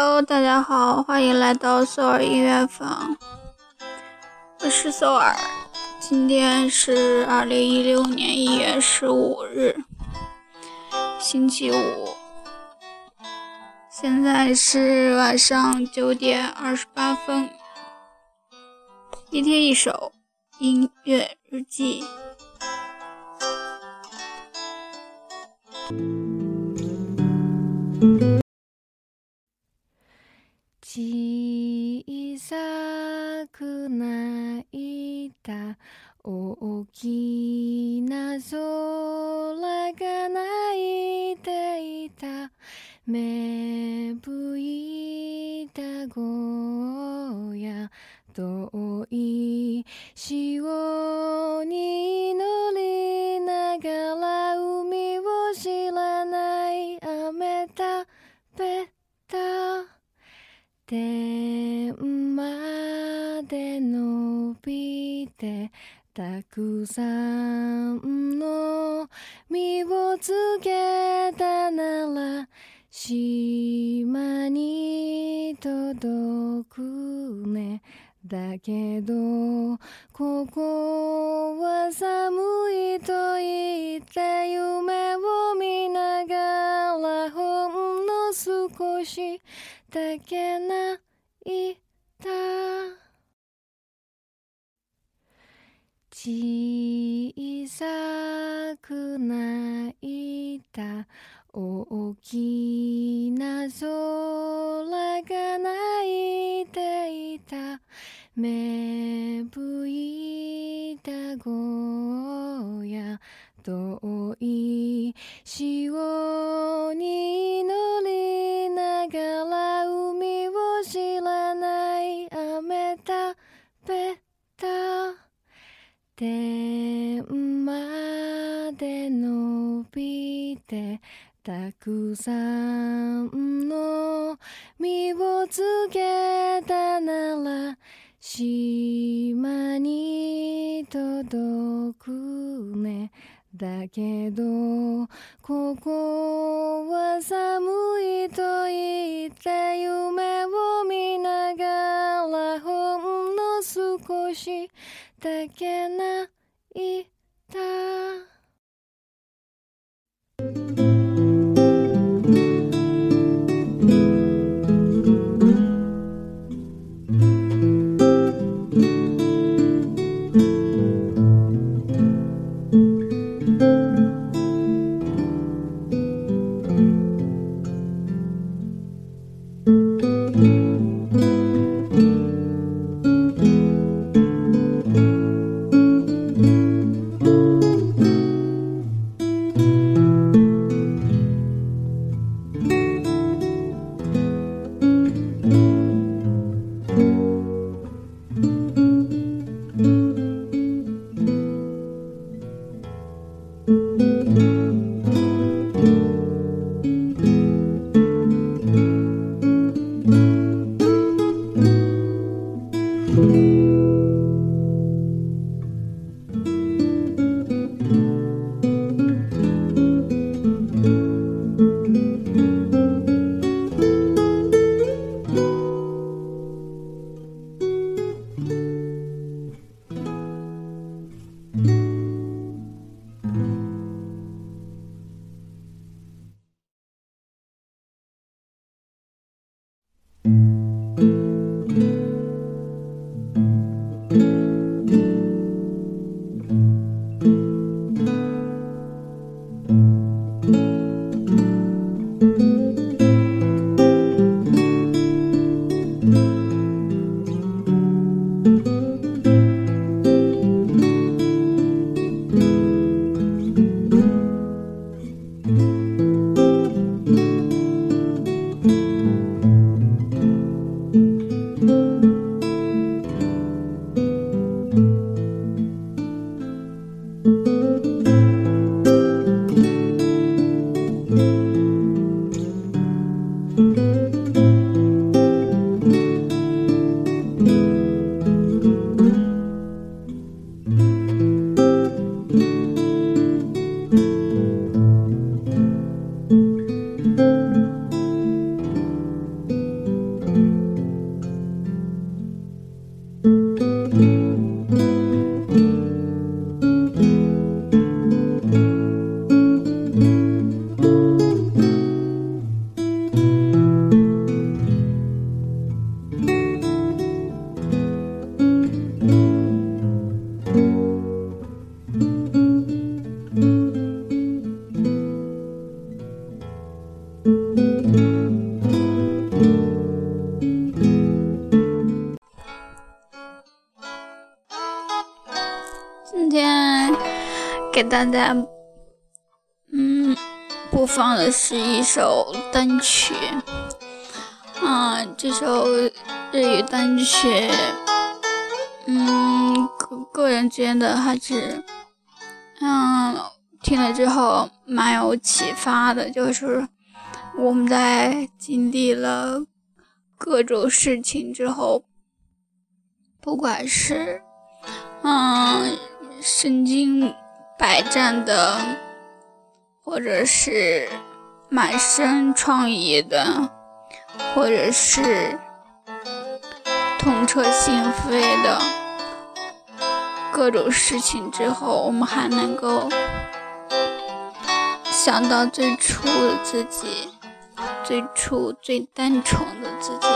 Hello，大家好，欢迎来到索尔音乐房，我是索尔。今天是二零一六年一月十五日，星期五，现在是晚上九点二十八分。一天一首音乐日记。大きな空が泣いていた芽吹いたゴーヤ遠い潮に乗りながら海を知らない雨だべた。天まで伸びてたくさんの実をつけたなら島に届くね。だけどここは寒いと言って夢を見ながらほんの少しだけ泣いた小さく泣いた大きな空が泣いていた。芽吹いたゴーヤ遠い潮天まで伸びてたくさんの実をつけたなら島に届くね。だけどここは寒いと言って夢を見ながらほんの少しだけ泣いた。大家嗯播放的是一首单曲，嗯，这首日语单曲，嗯，个个人觉得还是，嗯，听了之后蛮有启发的，就是我们在经历了各种事情之后，不管是，嗯。神经百战的，或者是满身创意的，或者是痛彻心扉的各种事情之后，我们还能够想到最初的自己，最初最单纯的自己。